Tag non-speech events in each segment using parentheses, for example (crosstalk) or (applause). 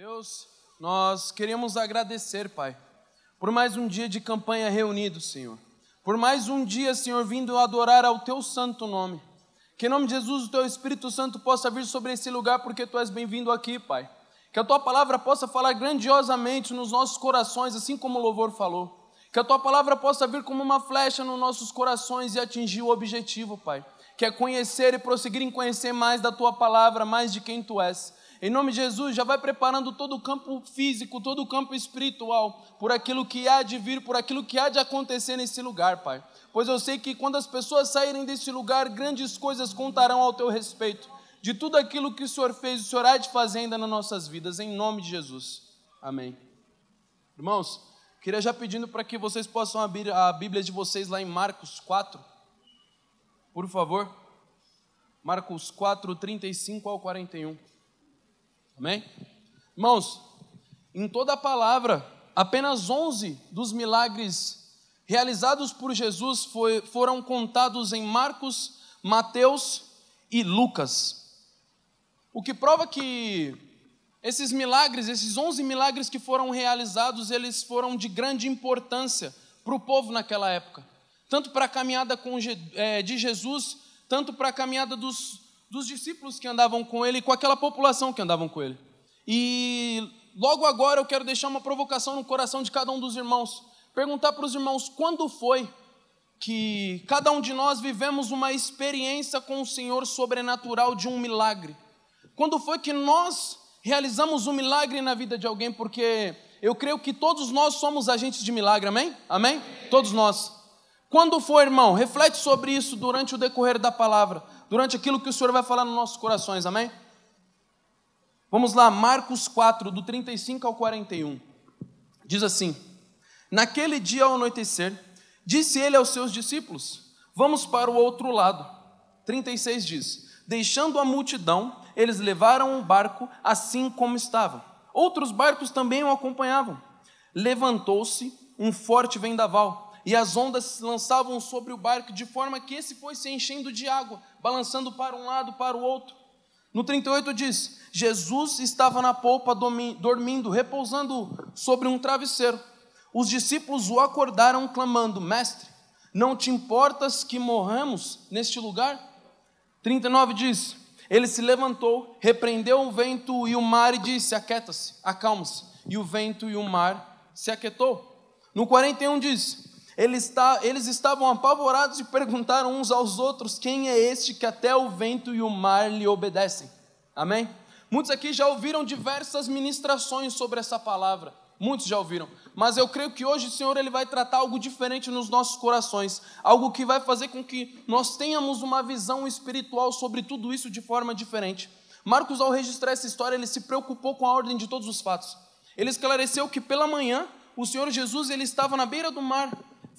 Deus, nós queremos agradecer, Pai, por mais um dia de campanha reunido, Senhor. Por mais um dia, Senhor, vindo adorar ao Teu santo nome. Que em nome de Jesus o Teu Espírito Santo possa vir sobre esse lugar, porque Tu és bem-vindo aqui, Pai. Que a Tua palavra possa falar grandiosamente nos nossos corações, assim como o louvor falou. Que a Tua palavra possa vir como uma flecha nos nossos corações e atingir o objetivo, Pai. Que é conhecer e prosseguir em conhecer mais da Tua palavra, mais de quem Tu és. Em nome de Jesus, já vai preparando todo o campo físico, todo o campo espiritual, por aquilo que há de vir, por aquilo que há de acontecer nesse lugar, Pai. Pois eu sei que quando as pessoas saírem desse lugar, grandes coisas contarão ao teu respeito, de tudo aquilo que o Senhor fez, o Senhor há de fazer ainda nas nossas vidas, em nome de Jesus. Amém. Irmãos, queria já pedindo para que vocês possam abrir a Bíblia de vocês lá em Marcos 4, por favor. Marcos 4, 35 ao 41. Amém? Irmãos, em toda a palavra, apenas 11 dos milagres realizados por Jesus foi, foram contados em Marcos, Mateus e Lucas. O que prova que esses milagres, esses 11 milagres que foram realizados, eles foram de grande importância para o povo naquela época. Tanto para a caminhada é, de Jesus, tanto para a caminhada dos, dos discípulos que andavam com ele e com aquela população que andavam com ele. E logo agora eu quero deixar uma provocação no coração de cada um dos irmãos. Perguntar para os irmãos quando foi que cada um de nós vivemos uma experiência com o Senhor sobrenatural de um milagre. Quando foi que nós realizamos um milagre na vida de alguém, porque eu creio que todos nós somos agentes de milagre, amém? Amém? amém. Todos nós. Quando foi, irmão? Reflete sobre isso durante o decorrer da palavra durante aquilo que o Senhor vai falar nos nossos corações, amém? Vamos lá, Marcos 4, do 35 ao 41. Diz assim: Naquele dia ao anoitecer, disse ele aos seus discípulos: Vamos para o outro lado. 36 diz: Deixando a multidão, eles levaram o barco assim como estava. Outros barcos também o acompanhavam. Levantou-se um forte vendaval e as ondas se lançavam sobre o barco, de forma que esse foi se enchendo de água, balançando para um lado para o outro. No 38 diz: Jesus estava na polpa dormindo, repousando sobre um travesseiro. Os discípulos o acordaram, clamando: Mestre, não te importas que morramos neste lugar? 39 diz: Ele se levantou, repreendeu o vento e o mar e disse: Aquieta-se, acalma-se. E o vento e o mar se aquietou. No 41 diz: eles, estavam apavorados e perguntaram uns aos outros: Quem é este que até o vento e o mar lhe obedecem? Amém? Muitos aqui já ouviram diversas ministrações sobre essa palavra. Muitos já ouviram. Mas eu creio que hoje o Senhor ele vai tratar algo diferente nos nossos corações. Algo que vai fazer com que nós tenhamos uma visão espiritual sobre tudo isso de forma diferente. Marcos, ao registrar essa história, ele se preocupou com a ordem de todos os fatos. Ele esclareceu que pela manhã o Senhor Jesus ele estava na beira do mar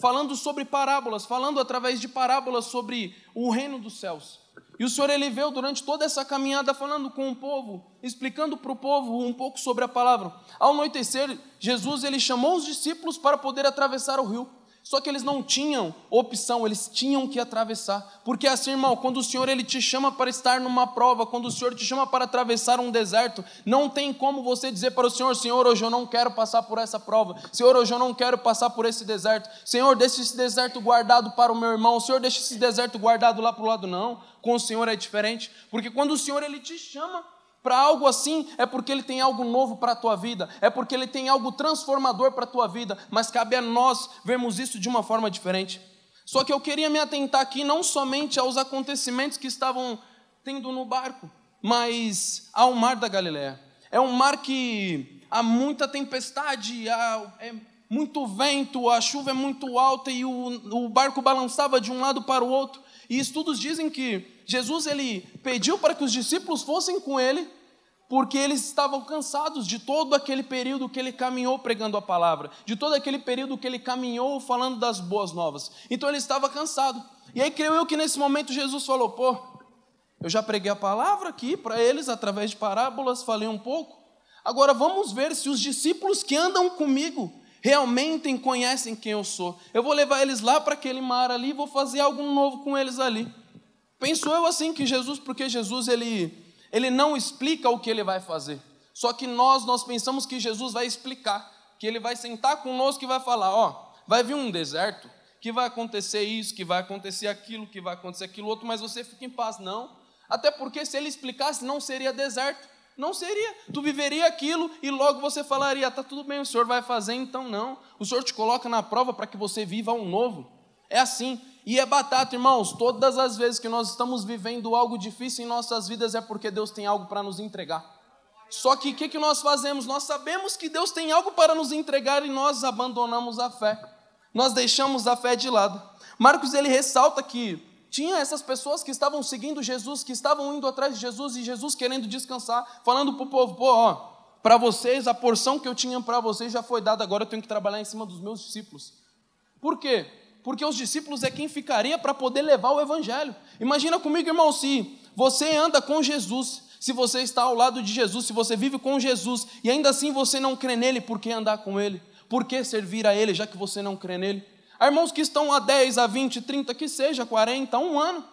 falando sobre parábolas, falando através de parábolas sobre o reino dos céus. E o Senhor ele veio durante toda essa caminhada falando com o povo, explicando para o povo um pouco sobre a palavra. Ao anoitecer, Jesus ele chamou os discípulos para poder atravessar o rio. Só que eles não tinham opção, eles tinham que atravessar. Porque assim, irmão, quando o Senhor ele te chama para estar numa prova, quando o Senhor te chama para atravessar um deserto, não tem como você dizer para o Senhor: Senhor, hoje eu não quero passar por essa prova. Senhor, hoje eu não quero passar por esse deserto. Senhor, deixa esse deserto guardado para o meu irmão. Senhor, deixa esse deserto guardado lá para o lado. Não, com o Senhor é diferente. Porque quando o Senhor ele te chama, para algo assim, é porque Ele tem algo novo para a tua vida, é porque Ele tem algo transformador para a tua vida, mas cabe a nós vermos isso de uma forma diferente. Só que eu queria me atentar aqui não somente aos acontecimentos que estavam tendo no barco, mas ao mar da Galiléia. É um mar que há muita tempestade, há, é muito vento, a chuva é muito alta e o, o barco balançava de um lado para o outro. E estudos dizem que Jesus ele pediu para que os discípulos fossem com ele, porque eles estavam cansados de todo aquele período que ele caminhou pregando a palavra, de todo aquele período que ele caminhou falando das boas novas. Então ele estava cansado. E aí creio eu que nesse momento Jesus falou: pô, eu já preguei a palavra aqui para eles através de parábolas, falei um pouco. Agora vamos ver se os discípulos que andam comigo realmente conhecem quem eu sou. Eu vou levar eles lá para aquele mar ali, vou fazer algo novo com eles ali. Penso eu assim que Jesus, porque Jesus ele, ele não explica o que ele vai fazer. Só que nós, nós pensamos que Jesus vai explicar, que ele vai sentar conosco e vai falar: ó, vai vir um deserto, que vai acontecer isso, que vai acontecer aquilo, que vai acontecer aquilo outro, mas você fica em paz. Não. Até porque se ele explicasse, não seria deserto. Não seria. Tu viveria aquilo e logo você falaria: tá tudo bem, o Senhor vai fazer, então não. O Senhor te coloca na prova para que você viva um novo. É assim. E é batata, irmãos. Todas as vezes que nós estamos vivendo algo difícil em nossas vidas é porque Deus tem algo para nos entregar. Só que o que, que nós fazemos? Nós sabemos que Deus tem algo para nos entregar e nós abandonamos a fé. Nós deixamos a fé de lado. Marcos ele ressalta que tinha essas pessoas que estavam seguindo Jesus, que estavam indo atrás de Jesus e Jesus querendo descansar, falando para o povo: pô, ó, para vocês, a porção que eu tinha para vocês já foi dada, agora eu tenho que trabalhar em cima dos meus discípulos. Por quê? Porque os discípulos é quem ficaria para poder levar o evangelho. Imagina comigo, irmão, se você anda com Jesus, se você está ao lado de Jesus, se você vive com Jesus e ainda assim você não crê nele, por que andar com ele? Por que servir a ele, já que você não crê nele? Há irmãos que estão há 10, a 20, 30, que seja, 40, um ano,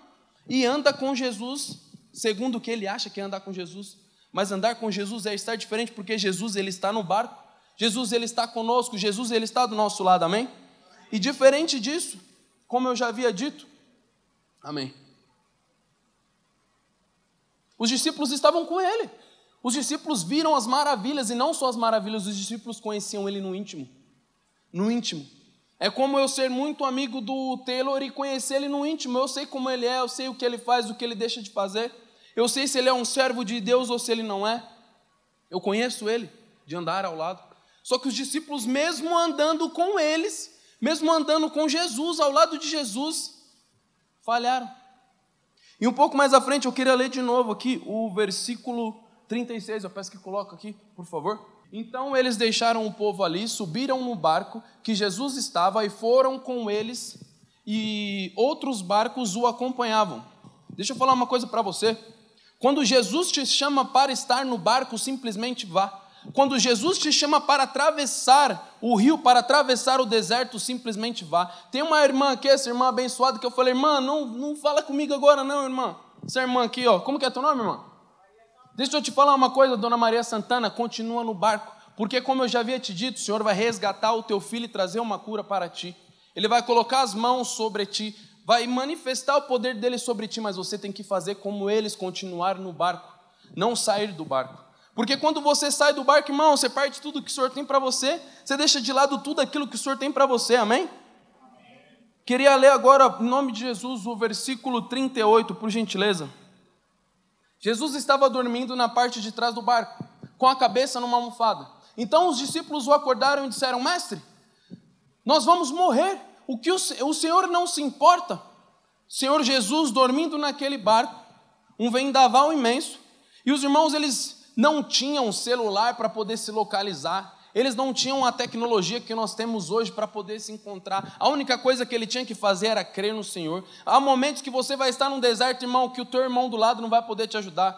e anda com Jesus, segundo o que ele acha que é andar com Jesus. Mas andar com Jesus é estar diferente, porque Jesus ele está no barco, Jesus ele está conosco, Jesus ele está do nosso lado, amém? E diferente disso, como eu já havia dito, amém. Os discípulos estavam com ele. Os discípulos viram as maravilhas, e não só as maravilhas, os discípulos conheciam ele no íntimo. No íntimo. É como eu ser muito amigo do Taylor e conhecer ele no íntimo. Eu sei como ele é, eu sei o que ele faz, o que ele deixa de fazer. Eu sei se ele é um servo de Deus ou se ele não é. Eu conheço ele, de andar ao lado. Só que os discípulos, mesmo andando com eles, mesmo andando com Jesus, ao lado de Jesus, falharam. E um pouco mais à frente eu queria ler de novo aqui o versículo 36, eu peço que coloque aqui, por favor. Então eles deixaram o povo ali, subiram no barco que Jesus estava e foram com eles, e outros barcos o acompanhavam. Deixa eu falar uma coisa para você. Quando Jesus te chama para estar no barco, simplesmente vá. Quando Jesus te chama para atravessar o rio, para atravessar o deserto, simplesmente vá. Tem uma irmã aqui, essa irmã abençoada, que eu falei, irmã, não, não fala comigo agora, não, irmã. Essa irmã aqui, ó, como que é teu nome, irmã? Deixa eu te falar uma coisa, dona Maria Santana, continua no barco, porque como eu já havia te dito, o Senhor vai resgatar o teu filho e trazer uma cura para ti. Ele vai colocar as mãos sobre ti, vai manifestar o poder dele sobre ti, mas você tem que fazer como eles continuar no barco, não sair do barco. Porque quando você sai do barco, irmão, você parte tudo que o Senhor tem para você, você deixa de lado tudo aquilo que o Senhor tem para você, amém? Queria ler agora, em nome de Jesus, o versículo 38, por gentileza. Jesus estava dormindo na parte de trás do barco, com a cabeça numa almofada. Então os discípulos o acordaram e disseram: Mestre, nós vamos morrer. O que o, o Senhor não se importa? Senhor Jesus dormindo naquele barco, um vendaval imenso, e os irmãos eles não tinham celular para poder se localizar, eles não tinham a tecnologia que nós temos hoje para poder se encontrar. A única coisa que ele tinha que fazer era crer no Senhor. Há momentos que você vai estar num deserto, irmão, que o teu irmão do lado não vai poder te ajudar.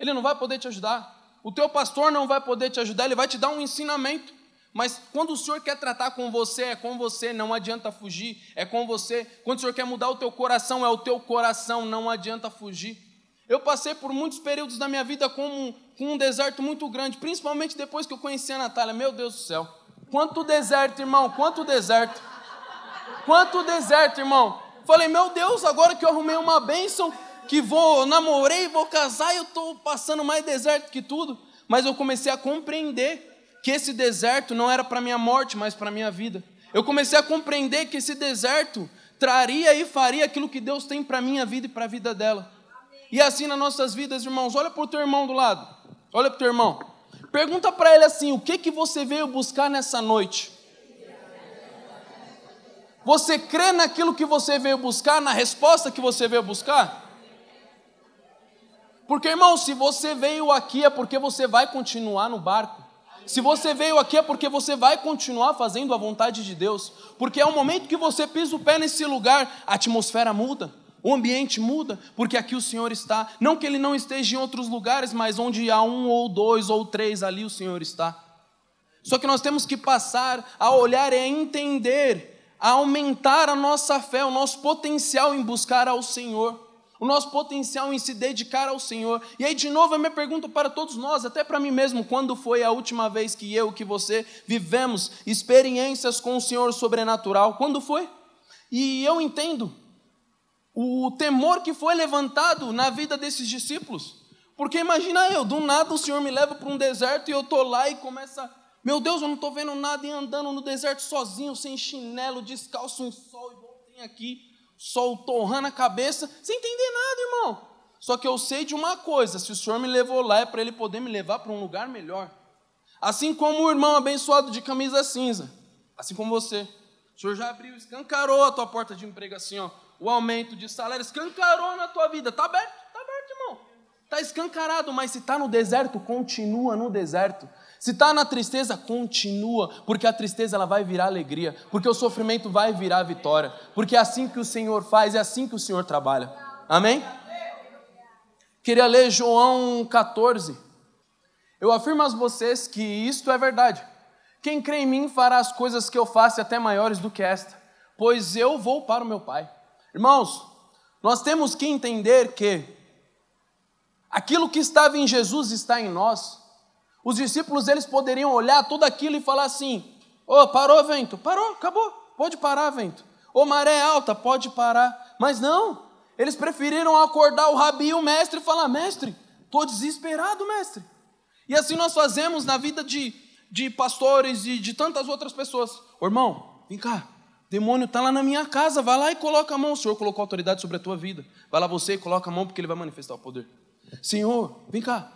Ele não vai poder te ajudar. O teu pastor não vai poder te ajudar, ele vai te dar um ensinamento. Mas quando o Senhor quer tratar com você, é com você, não adianta fugir, é com você. Quando o Senhor quer mudar o teu coração, é o teu coração, não adianta fugir. Eu passei por muitos períodos da minha vida com com um deserto muito grande, principalmente depois que eu conheci a Natália. Meu Deus do céu. Quanto deserto, irmão, quanto deserto. Quanto deserto, irmão. Falei, meu Deus, agora que eu arrumei uma bênção, que vou, namorei, vou casar, eu estou passando mais deserto que tudo. Mas eu comecei a compreender que esse deserto não era para minha morte, mas para minha vida. Eu comecei a compreender que esse deserto traria e faria aquilo que Deus tem para minha vida e para a vida dela. E assim nas nossas vidas, irmãos, olha para o teu irmão do lado. Olha para o teu irmão. Pergunta para ele assim: o que, que você veio buscar nessa noite? Você crê naquilo que você veio buscar, na resposta que você veio buscar? Porque, irmão, se você veio aqui é porque você vai continuar no barco. Se você veio aqui é porque você vai continuar fazendo a vontade de Deus. Porque é o momento que você pisa o pé nesse lugar, a atmosfera muda. O ambiente muda, porque aqui o Senhor está. Não que Ele não esteja em outros lugares, mas onde há um ou dois ou três, ali o Senhor está. Só que nós temos que passar a olhar e a entender, a aumentar a nossa fé, o nosso potencial em buscar ao Senhor. o nosso potencial em se dedicar ao Senhor. E aí, de novo, a minha pergunta para todos nós, até para mim mesmo: quando foi a última vez que eu, que você vivemos experiências com o Senhor sobrenatural? Quando foi? E eu entendo o temor que foi levantado na vida desses discípulos. Porque imagina eu, do nada o Senhor me leva para um deserto e eu estou lá e começa. Meu Deus, eu não estou vendo nada e andando no deserto sozinho, sem chinelo, descalço em sol, igual tem aqui sol torrando a cabeça, sem entender nada, irmão. Só que eu sei de uma coisa: se o Senhor me levou lá, é para Ele poder me levar para um lugar melhor. Assim como o irmão abençoado de camisa cinza, assim como você. O Senhor já abriu, escancarou a tua porta de emprego assim, ó. O aumento de salário escancarou na tua vida. Está aberto, está aberto, irmão. Está escancarado, mas se está no deserto, continua no deserto. Se está na tristeza, continua, porque a tristeza ela vai virar alegria, porque o sofrimento vai virar vitória, porque é assim que o Senhor faz, é assim que o Senhor trabalha. Amém? Queria ler João 14. Eu afirmo a vocês que isto é verdade. Quem crê em mim fará as coisas que eu faço até maiores do que esta, pois eu vou para o meu Pai. Irmãos, nós temos que entender que aquilo que estava em Jesus está em nós. Os discípulos eles poderiam olhar tudo aquilo e falar assim: "Ô, oh, parou vento, parou, acabou, pode parar vento. Ô, oh, maré alta, pode parar". Mas não, eles preferiram acordar o rabi e o mestre e falar: "Mestre, estou desesperado, mestre". E assim nós fazemos na vida de, de pastores e de tantas outras pessoas. Ô, irmão, vem cá, demônio está lá na minha casa, vai lá e coloca a mão. O Senhor colocou autoridade sobre a tua vida. Vai lá você e coloca a mão porque Ele vai manifestar o poder. Senhor, vem cá,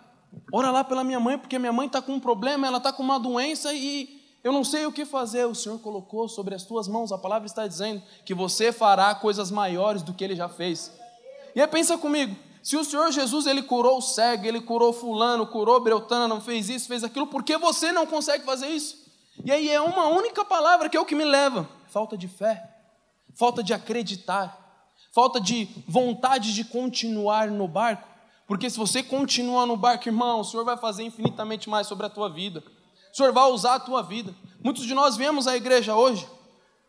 Ora lá pela minha mãe, porque minha mãe está com um problema, ela está com uma doença e eu não sei o que fazer. O Senhor colocou sobre as tuas mãos, a palavra está dizendo que você fará coisas maiores do que ele já fez. E aí pensa comigo, se o Senhor Jesus ele curou o cego, ele curou fulano, curou Breutana, não fez isso, fez aquilo, por que você não consegue fazer isso? E aí é uma única palavra que é o que me leva: falta de fé, falta de acreditar, falta de vontade de continuar no barco. Porque se você continua no barco, irmão, o Senhor vai fazer infinitamente mais sobre a tua vida. O Senhor vai usar a tua vida. Muitos de nós viemos à igreja hoje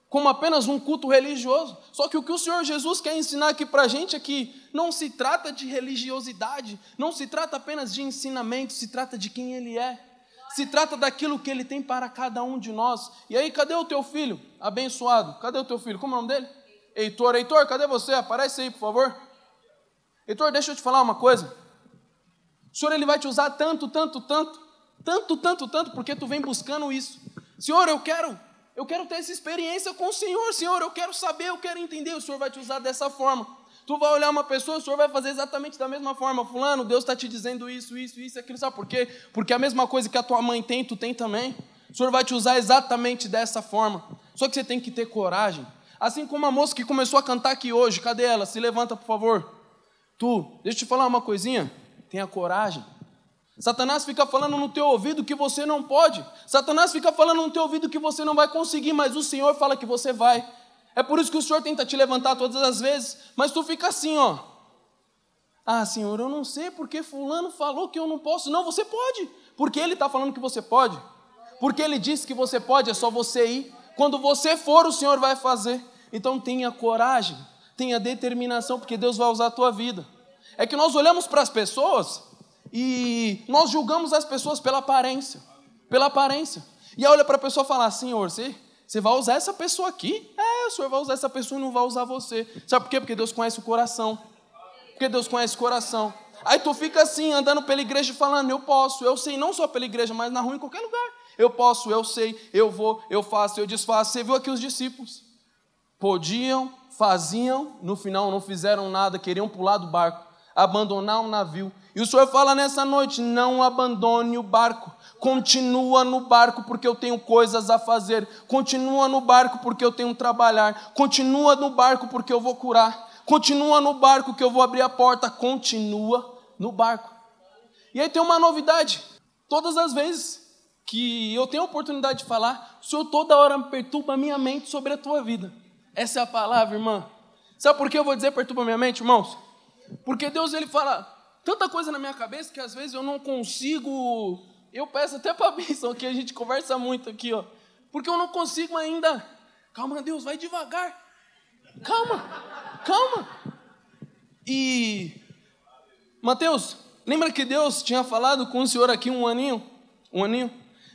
como apenas um culto religioso. Só que o que o Senhor Jesus quer ensinar aqui para a gente é que não se trata de religiosidade, não se trata apenas de ensinamento, se trata de quem Ele é. Se trata daquilo que Ele tem para cada um de nós. E aí, cadê o teu filho? Abençoado. Cadê o teu filho? Como é o nome dele? Heitor. Heitor, cadê você? Aparece aí, por favor. Heitor, deixa eu te falar uma coisa. O Senhor ele vai te usar tanto, tanto, tanto, tanto, tanto, tanto, porque tu vem buscando isso. Senhor, eu quero, eu quero ter essa experiência com o Senhor, Senhor, eu quero saber, eu quero entender. O Senhor vai te usar dessa forma. Tu vai olhar uma pessoa, o Senhor vai fazer exatamente da mesma forma. Fulano, Deus está te dizendo isso, isso, isso, aquilo. Sabe por quê? Porque a mesma coisa que a tua mãe tem, tu tem também. O Senhor vai te usar exatamente dessa forma. Só que você tem que ter coragem. Assim como a moça que começou a cantar aqui hoje, cadê ela? Se levanta, por favor. Tu, deixa eu te falar uma coisinha, tenha coragem. Satanás fica falando no teu ouvido que você não pode. Satanás fica falando no teu ouvido que você não vai conseguir, mas o Senhor fala que você vai. É por isso que o Senhor tenta te levantar todas as vezes, mas tu fica assim, ó. Ah, Senhor, eu não sei porque fulano falou que eu não posso. Não, você pode. Porque ele está falando que você pode. Porque ele disse que você pode, é só você ir. Quando você for, o Senhor vai fazer. Então tenha coragem tenha determinação, porque Deus vai usar a tua vida. É que nós olhamos para as pessoas e nós julgamos as pessoas pela aparência, pela aparência. E olha para a pessoa e fala, Senhor, você, você vai usar essa pessoa aqui? É, o Senhor vai usar essa pessoa e não vai usar você. Sabe por quê? Porque Deus conhece o coração. Porque Deus conhece o coração. Aí tu fica assim, andando pela igreja falando, eu posso, eu sei, não só pela igreja, mas na rua, em qualquer lugar. Eu posso, eu sei, eu vou, eu faço, eu desfaço. Você viu aqui os discípulos? Podiam, faziam, no final não fizeram nada, queriam pular do barco, abandonar o navio. E o Senhor fala nessa noite: não abandone o barco, continua no barco porque eu tenho coisas a fazer, continua no barco porque eu tenho que trabalhar, continua no barco porque eu vou curar, continua no barco que eu vou abrir a porta, continua no barco. E aí tem uma novidade: todas as vezes que eu tenho a oportunidade de falar, o Senhor toda hora perturba a minha mente sobre a tua vida. Essa é a palavra, irmã. Sabe por que eu vou dizer perturba minha mente, irmãos? Porque Deus ele fala tanta coisa na minha cabeça que às vezes eu não consigo. Eu peço até para a (laughs) bênção que a gente conversa muito aqui, ó. Porque eu não consigo ainda. Calma, Deus, vai devagar. Calma, calma. E, Mateus, lembra que Deus tinha falado com o senhor aqui um aninho? Um aninho?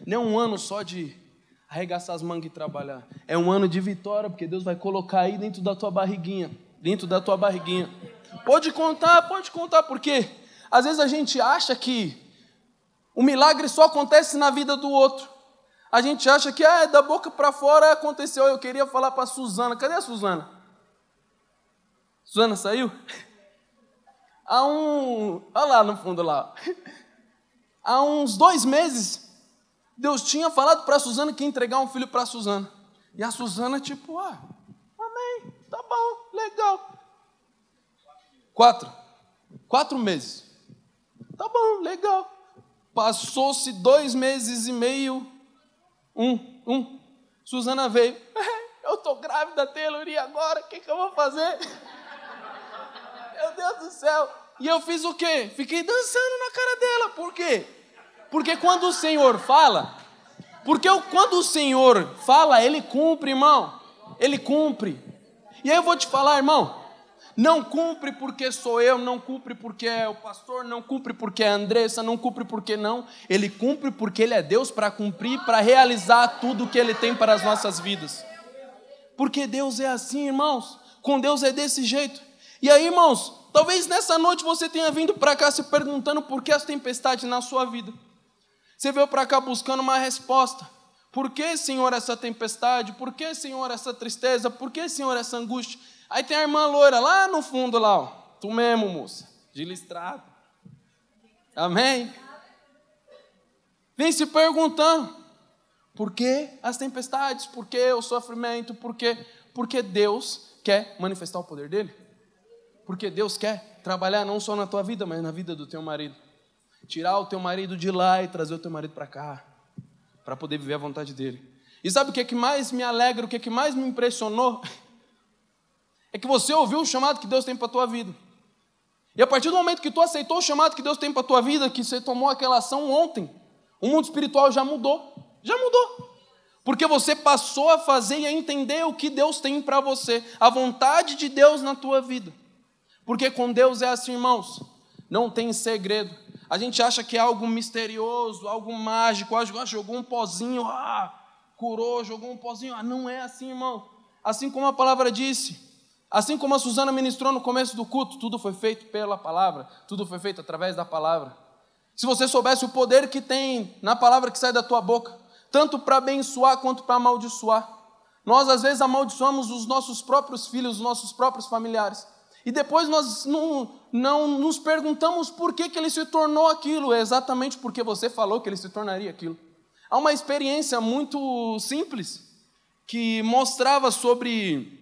Não é um ano só de arregaçar as mangas e trabalhar. É um ano de vitória, porque Deus vai colocar aí dentro da tua barriguinha. Dentro da tua barriguinha. Pode contar, pode contar, porque às vezes a gente acha que o milagre só acontece na vida do outro. A gente acha que ah, da boca para fora aconteceu. Eu queria falar para a Suzana. Cadê a Suzana? Suzana saiu? Há um. Olha lá no fundo lá. Há uns dois meses, Deus tinha falado para a Suzana que ia entregar um filho para a Suzana. E a Suzana, tipo, ah, amém, tá bom, legal. Quatro. Quatro meses. Tá bom, legal. Passou-se dois meses e meio. Um, um. Suzana veio. (laughs) Eu tô grávida, Taylor, agora? O que, que eu vou fazer? (laughs) Meu Deus do céu. E eu fiz o quê? Fiquei dançando na cara dela. Por quê? Porque quando o Senhor fala, porque quando o Senhor fala, Ele cumpre, irmão. Ele cumpre. E aí eu vou te falar, irmão. Não cumpre porque sou eu, não cumpre porque é o pastor, não cumpre porque é a Andressa, não cumpre porque não. Ele cumpre porque Ele é Deus para cumprir, para realizar tudo o que Ele tem para as nossas vidas. Porque Deus é assim, irmãos. Com Deus é desse jeito. E aí, irmãos, talvez nessa noite você tenha vindo para cá se perguntando por que as tempestades na sua vida. Você veio para cá buscando uma resposta. Por que, Senhor, essa tempestade? Por que, Senhor, essa tristeza? Por que, Senhor, essa angústia? Aí tem a irmã loira lá no fundo, lá, ó. Tu mesmo, moça, de listrado. Amém? Vem se perguntando: por que as tempestades? Por que o sofrimento? Por quê? Porque Deus quer manifestar o poder dele. Porque Deus quer trabalhar não só na tua vida, mas na vida do teu marido. Tirar o teu marido de lá e trazer o teu marido para cá, para poder viver a vontade dele. E sabe o que, é que mais me alegra, o que, é que mais me impressionou? (laughs) é que você ouviu o chamado que Deus tem para a tua vida. E a partir do momento que tu aceitou o chamado que Deus tem para a tua vida, que você tomou aquela ação ontem, o mundo espiritual já mudou. Já mudou. Porque você passou a fazer e a entender o que Deus tem para você, a vontade de Deus na tua vida. Porque com Deus é assim, irmãos, não tem segredo. A gente acha que é algo misterioso, algo mágico, ah, jogou um pozinho, ah, curou, jogou um pozinho. Ah, não é assim, irmão. Assim como a palavra disse, Assim como a Suzana ministrou no começo do culto, tudo foi feito pela palavra, tudo foi feito através da palavra. Se você soubesse o poder que tem na palavra que sai da tua boca, tanto para abençoar quanto para amaldiçoar. Nós às vezes amaldiçoamos os nossos próprios filhos, os nossos próprios familiares. E depois nós não, não nos perguntamos por que, que ele se tornou aquilo, é exatamente porque você falou que ele se tornaria aquilo. Há uma experiência muito simples que mostrava sobre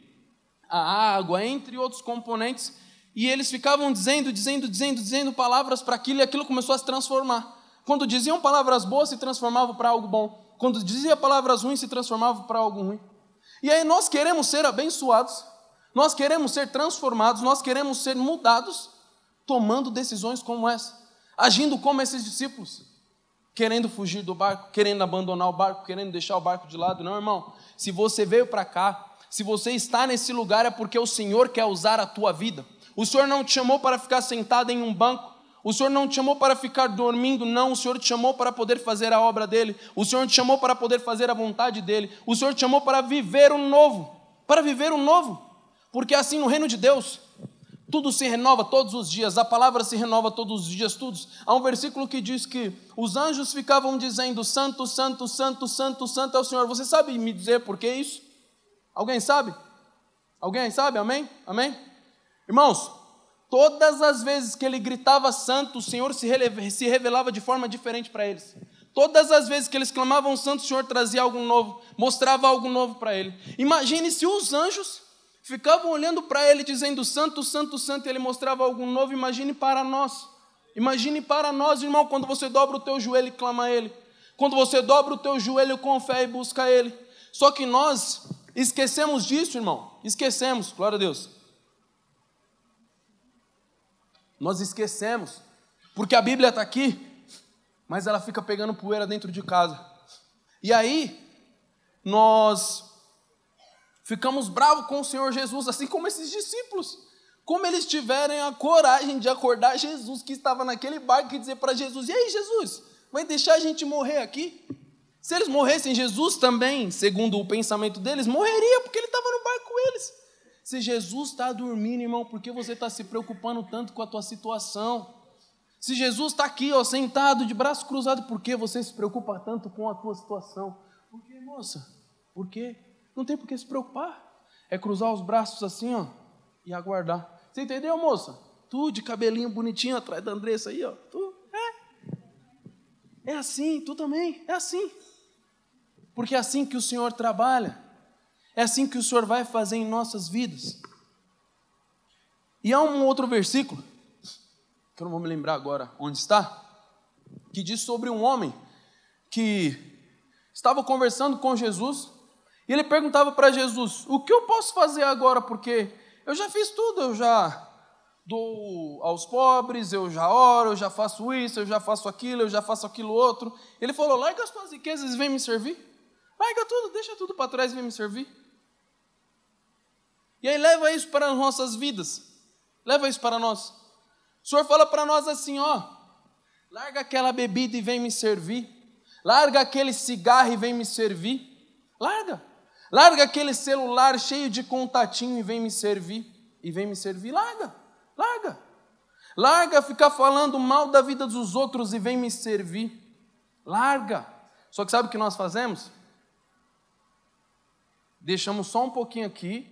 a água, entre outros componentes, e eles ficavam dizendo, dizendo, dizendo, dizendo palavras para aquilo, e aquilo começou a se transformar. Quando diziam palavras boas, se transformava para algo bom. Quando dizia palavras ruins, se transformava para algo ruim. E aí nós queremos ser abençoados, nós queremos ser transformados, nós queremos ser mudados, tomando decisões como essa, agindo como esses discípulos, querendo fugir do barco, querendo abandonar o barco, querendo deixar o barco de lado. Não, irmão, se você veio para cá se você está nesse lugar é porque o Senhor quer usar a tua vida. O Senhor não te chamou para ficar sentado em um banco. O Senhor não te chamou para ficar dormindo, não. O Senhor te chamou para poder fazer a obra dele. O Senhor te chamou para poder fazer a vontade dele. O Senhor te chamou para viver o novo. Para viver o novo. Porque assim no reino de Deus, tudo se renova todos os dias, a palavra se renova todos os dias, tudo. Há um versículo que diz que os anjos ficavam dizendo: Santo, Santo, Santo, Santo, Santo é o Senhor. Você sabe me dizer por que isso? Alguém sabe? Alguém sabe? Amém? Amém? Irmãos, todas as vezes que ele gritava santo, o Senhor se revelava de forma diferente para eles. Todas as vezes que eles clamavam santo, o Senhor trazia algo novo, mostrava algo novo para ele. Imagine se os anjos ficavam olhando para ele dizendo santo, santo, santo, e ele mostrava algo novo. Imagine para nós. Imagine para nós, irmão, quando você dobra o teu joelho e clama a ele. Quando você dobra o teu joelho com fé e busca ele. Só que nós Esquecemos disso, irmão. Esquecemos, glória a Deus. Nós esquecemos, porque a Bíblia está aqui, mas ela fica pegando poeira dentro de casa. E aí, nós ficamos bravos com o Senhor Jesus, assim como esses discípulos. como eles tiverem a coragem de acordar Jesus que estava naquele barco e dizer para Jesus: E aí, Jesus, vai deixar a gente morrer aqui? Se eles morressem, Jesus também, segundo o pensamento deles, morreria porque ele estava no barco com eles. Se Jesus está dormindo, irmão, por que você está se preocupando tanto com a tua situação? Se Jesus está aqui, ó, sentado, de braço cruzado, por que você se preocupa tanto com a tua situação? Por que, moça? Por quê? Não tem por que se preocupar. É cruzar os braços assim, ó, e aguardar. Você entendeu, moça? Tu de cabelinho bonitinho atrás da Andressa aí, ó. Tu, é. É assim, tu também, é assim. Porque é assim que o Senhor trabalha. É assim que o Senhor vai fazer em nossas vidas. E há um outro versículo, que eu não vou me lembrar agora onde está, que diz sobre um homem que estava conversando com Jesus e ele perguntava para Jesus: O que eu posso fazer agora? Porque eu já fiz tudo, eu já dou aos pobres, eu já oro, eu já faço isso, eu já faço aquilo, eu já faço aquilo outro. Ele falou: larga as tuas riquezas e vem me servir. Larga tudo, deixa tudo para trás e vem me servir. E aí leva isso para as nossas vidas. Leva isso para nós. O Senhor fala para nós assim, ó: larga aquela bebida e vem me servir. Larga aquele cigarro e vem me servir. Larga. Larga aquele celular cheio de contatinho e vem me servir. E vem me servir. Larga. Larga. Larga ficar falando mal da vida dos outros e vem me servir. Larga. Só que sabe o que nós fazemos? Deixamos só um pouquinho aqui.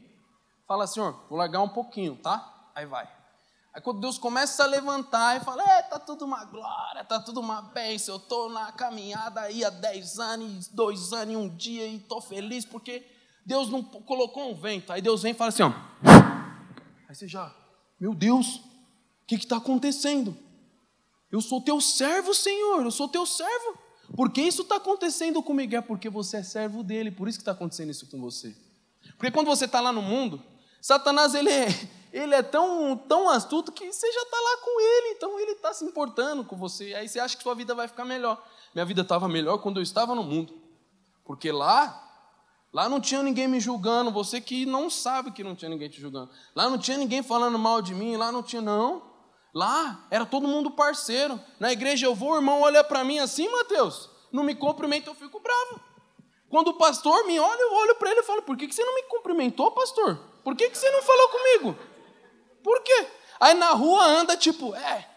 Fala, Senhor, vou largar um pouquinho, tá? Aí vai. Aí quando Deus começa a levantar e fala, é, tá tudo uma glória, tá tudo uma bênção, eu estou na caminhada aí há 10 anos, dois anos e um dia e estou feliz porque Deus não colocou um vento. Aí Deus vem e fala assim, ó. Aí você já, meu Deus, o que está acontecendo? Eu sou teu servo, Senhor, eu sou teu servo. Por que isso está acontecendo comigo? É porque você é servo dele, por isso que está acontecendo isso com você. Porque quando você está lá no mundo, Satanás ele é, (laughs) ele é tão, tão astuto que você já está lá com ele, então ele está se importando com você. Aí você acha que sua vida vai ficar melhor. Minha vida estava melhor quando eu estava no mundo, porque lá Lá não tinha ninguém me julgando, você que não sabe que não tinha ninguém te julgando. Lá não tinha ninguém falando mal de mim, lá não tinha, não. Lá era todo mundo parceiro. Na igreja eu vou, o irmão olha para mim assim, Mateus, não me cumprimenta, eu fico bravo. Quando o pastor me olha, eu olho para ele e falo: Por que, que você não me cumprimentou, pastor? Por que, que você não falou comigo? Por quê? Aí na rua anda tipo, é,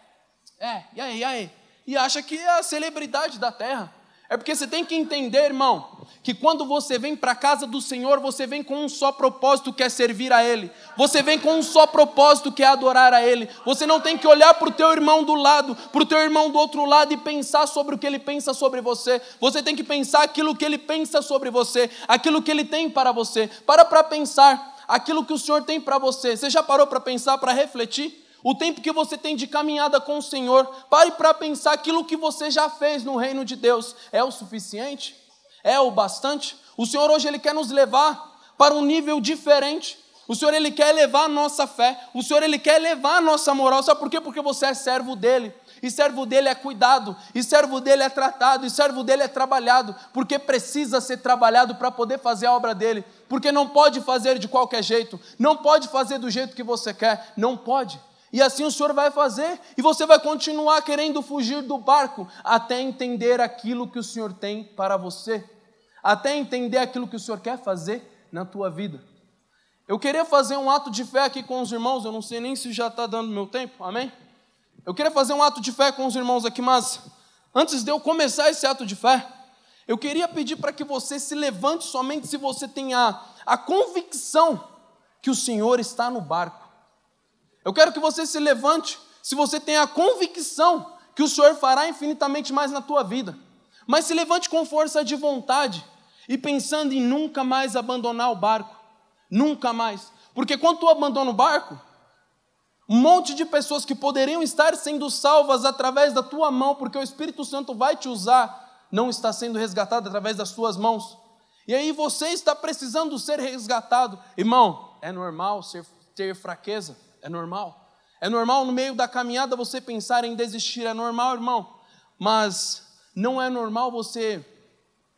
é, e aí, e aí? E acha que é a celebridade da terra. É porque você tem que entender, irmão, que quando você vem para a casa do Senhor, você vem com um só propósito que é servir a Ele. Você vem com um só propósito que é adorar a Ele. Você não tem que olhar para o teu irmão do lado, para o teu irmão do outro lado e pensar sobre o que ele pensa sobre você. Você tem que pensar aquilo que ele pensa sobre você, aquilo que ele tem para você. Para para pensar aquilo que o Senhor tem para você. Você já parou para pensar, para refletir? o tempo que você tem de caminhada com o Senhor, pare para pensar aquilo que você já fez no reino de Deus é o suficiente? É o bastante? O Senhor hoje ele quer nos levar para um nível diferente. O Senhor ele quer elevar a nossa fé, o Senhor ele quer elevar a nossa moral. Sabe por quê? Porque você é servo dele. E servo dele é cuidado, e servo dele é tratado, e servo dele é trabalhado, porque precisa ser trabalhado para poder fazer a obra dele, porque não pode fazer de qualquer jeito, não pode fazer do jeito que você quer, não pode. E assim o Senhor vai fazer, e você vai continuar querendo fugir do barco até entender aquilo que o Senhor tem para você, até entender aquilo que o Senhor quer fazer na tua vida. Eu queria fazer um ato de fé aqui com os irmãos, eu não sei nem se já está dando meu tempo, amém? Eu queria fazer um ato de fé com os irmãos aqui, mas antes de eu começar esse ato de fé, eu queria pedir para que você se levante somente se você tem a, a convicção que o Senhor está no barco. Eu quero que você se levante se você tem a convicção que o Senhor fará infinitamente mais na tua vida. Mas se levante com força de vontade e pensando em nunca mais abandonar o barco. Nunca mais. Porque quando tu abandona o barco, um monte de pessoas que poderiam estar sendo salvas através da tua mão, porque o Espírito Santo vai te usar, não está sendo resgatado através das tuas mãos. E aí você está precisando ser resgatado. Irmão, é normal ser, ter fraqueza é normal. É normal no meio da caminhada você pensar em desistir, é normal, irmão. Mas não é normal você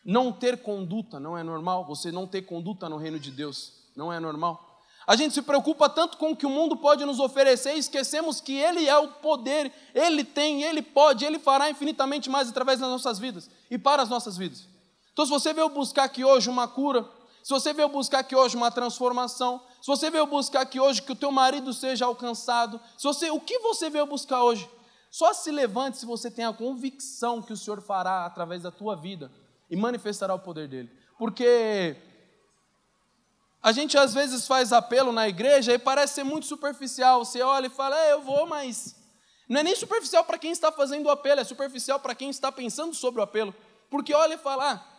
não ter conduta, não é normal você não ter conduta no reino de Deus, não é normal. A gente se preocupa tanto com o que o mundo pode nos oferecer e esquecemos que Ele é o poder, Ele tem, Ele pode, Ele fará infinitamente mais através das nossas vidas e para as nossas vidas. Então, se você veio buscar aqui hoje uma cura, se você veio buscar aqui hoje uma transformação, se você veio buscar aqui hoje que o teu marido seja alcançado, se você, o que você veio buscar hoje? Só se levante se você tem a convicção que o Senhor fará através da tua vida e manifestará o poder dele. Porque a gente às vezes faz apelo na igreja e parece ser muito superficial. Você olha e fala, é, eu vou, mas. Não é nem superficial para quem está fazendo o apelo, é superficial para quem está pensando sobre o apelo. Porque olha e fala, ah,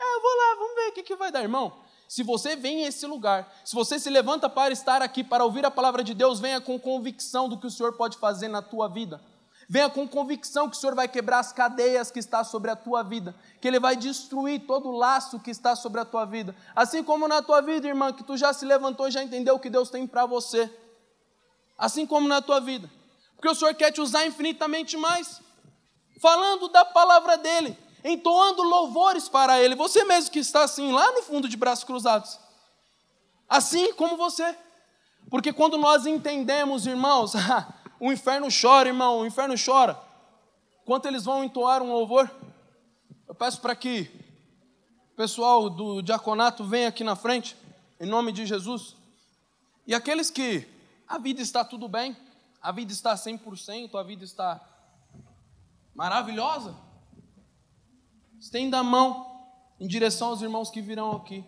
é, eu vou lá, vamos ver o que, que vai dar, irmão. Se você vem a esse lugar, se você se levanta para estar aqui, para ouvir a palavra de Deus, venha com convicção do que o Senhor pode fazer na tua vida. Venha com convicção que o Senhor vai quebrar as cadeias que está sobre a tua vida, que Ele vai destruir todo o laço que está sobre a tua vida. Assim como na tua vida, irmã, que tu já se levantou e já entendeu o que Deus tem para você. Assim como na tua vida. Porque o Senhor quer te usar infinitamente mais. Falando da palavra dEle, entoando louvores para Ele. Você mesmo que está assim, lá no fundo de braços cruzados. Assim como você. Porque quando nós entendemos, irmãos, (laughs) o inferno chora, irmão, o inferno chora. Quanto eles vão entoar um louvor, eu peço para que o pessoal do diaconato venha aqui na frente, em nome de Jesus. E aqueles que a vida está tudo bem, a vida está 100%, a vida está maravilhosa, Estenda a mão em direção aos irmãos que virão aqui.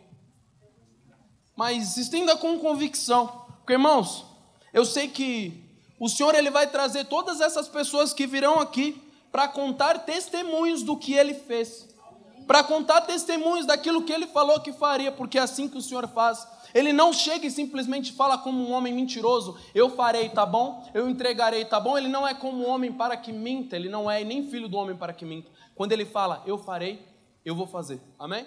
Mas estenda com convicção. Porque, irmãos, eu sei que o Senhor ele vai trazer todas essas pessoas que virão aqui para contar testemunhos do que ele fez. Para contar testemunhos daquilo que ele falou que faria, porque é assim que o Senhor faz. Ele não chega e simplesmente fala como um homem mentiroso: Eu farei, tá bom? Eu entregarei, tá bom? Ele não é como um homem para que minta, ele não é nem filho do homem para que minta. Quando ele fala, Eu farei, eu vou fazer. Amém?